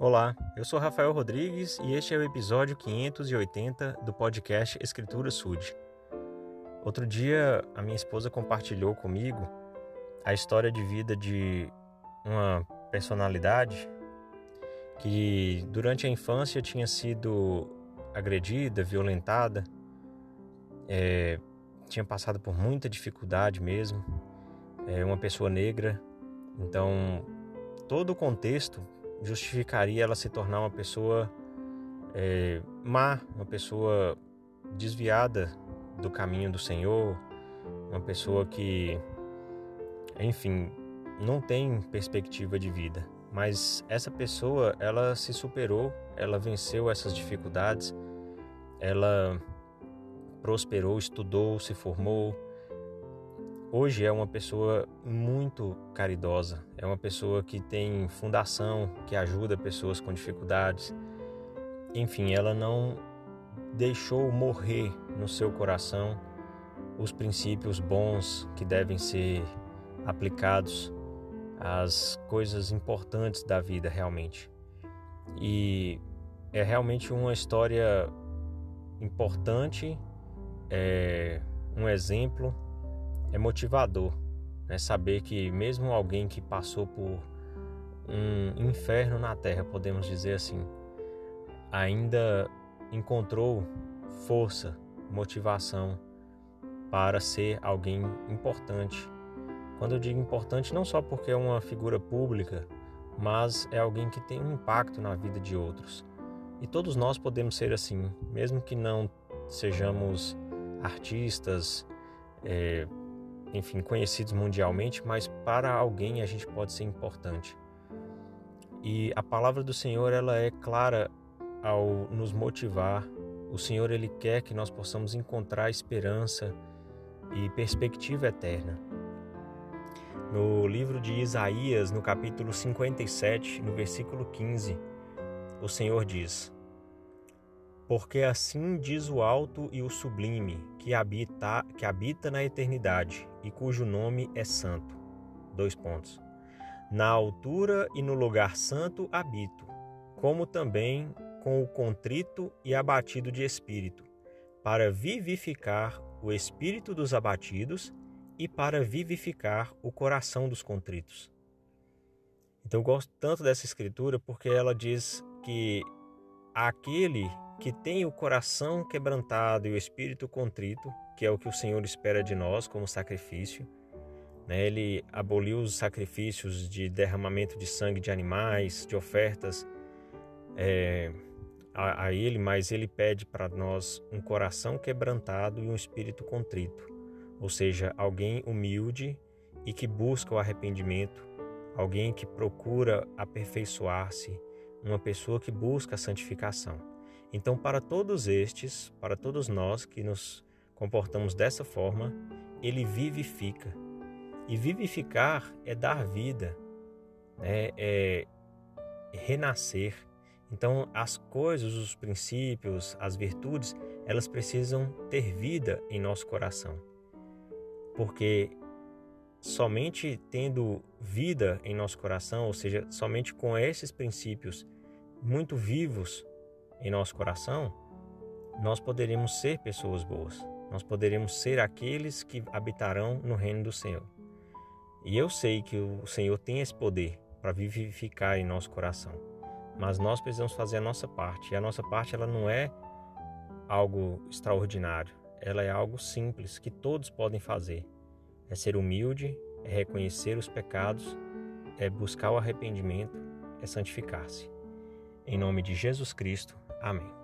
Olá, eu sou Rafael Rodrigues e este é o episódio 580 do podcast Escritura Sud. Outro dia, a minha esposa compartilhou comigo a história de vida de uma personalidade que durante a infância tinha sido agredida, violentada, é, tinha passado por muita dificuldade mesmo, é uma pessoa negra, então todo o contexto justificaria ela se tornar uma pessoa é, má, uma pessoa desviada do caminho do Senhor, uma pessoa que, enfim, não tem perspectiva de vida. Mas essa pessoa, ela se superou, ela venceu essas dificuldades, ela prosperou, estudou, se formou, hoje é uma pessoa muito caridosa, é uma pessoa que tem fundação, que ajuda pessoas com dificuldades. Enfim, ela não deixou morrer no seu coração os princípios bons que devem ser aplicados às coisas importantes da vida realmente. E é realmente uma história importante, é um exemplo é motivador, né? Saber que mesmo alguém que passou por um inferno na terra, podemos dizer assim, ainda encontrou força, motivação para ser alguém importante. Quando eu digo importante, não só porque é uma figura pública, mas é alguém que tem um impacto na vida de outros. E todos nós podemos ser assim, mesmo que não sejamos artistas, é, enfim, conhecidos mundialmente, mas para alguém a gente pode ser importante. E a palavra do Senhor, ela é clara ao nos motivar. O Senhor ele quer que nós possamos encontrar esperança e perspectiva eterna. No livro de Isaías, no capítulo 57, no versículo 15, o Senhor diz: porque assim diz o alto e o sublime, que habita, que habita na eternidade e cujo nome é santo. Dois pontos. Na altura e no lugar santo habito, como também com o contrito e abatido de espírito, para vivificar o espírito dos abatidos e para vivificar o coração dos contritos. Então eu gosto tanto dessa escritura porque ela diz que aquele que tem o coração quebrantado e o espírito contrito, que é o que o Senhor espera de nós como sacrifício. Né? Ele aboliu os sacrifícios de derramamento de sangue de animais, de ofertas é, a, a Ele, mas Ele pede para nós um coração quebrantado e um espírito contrito, ou seja, alguém humilde e que busca o arrependimento, alguém que procura aperfeiçoar-se, uma pessoa que busca a santificação. Então, para todos estes, para todos nós que nos comportamos dessa forma, ele vivifica. E vivificar é dar vida, né? é renascer. Então, as coisas, os princípios, as virtudes, elas precisam ter vida em nosso coração. Porque somente tendo vida em nosso coração, ou seja, somente com esses princípios muito vivos em nosso coração, nós poderemos ser pessoas boas. Nós poderemos ser aqueles que habitarão no reino do Senhor. E eu sei que o Senhor tem esse poder para vivificar em nosso coração. Mas nós precisamos fazer a nossa parte. E a nossa parte ela não é algo extraordinário. Ela é algo simples que todos podem fazer. É ser humilde, é reconhecer os pecados, é buscar o arrependimento, é santificar-se. Em nome de Jesus Cristo. Amén.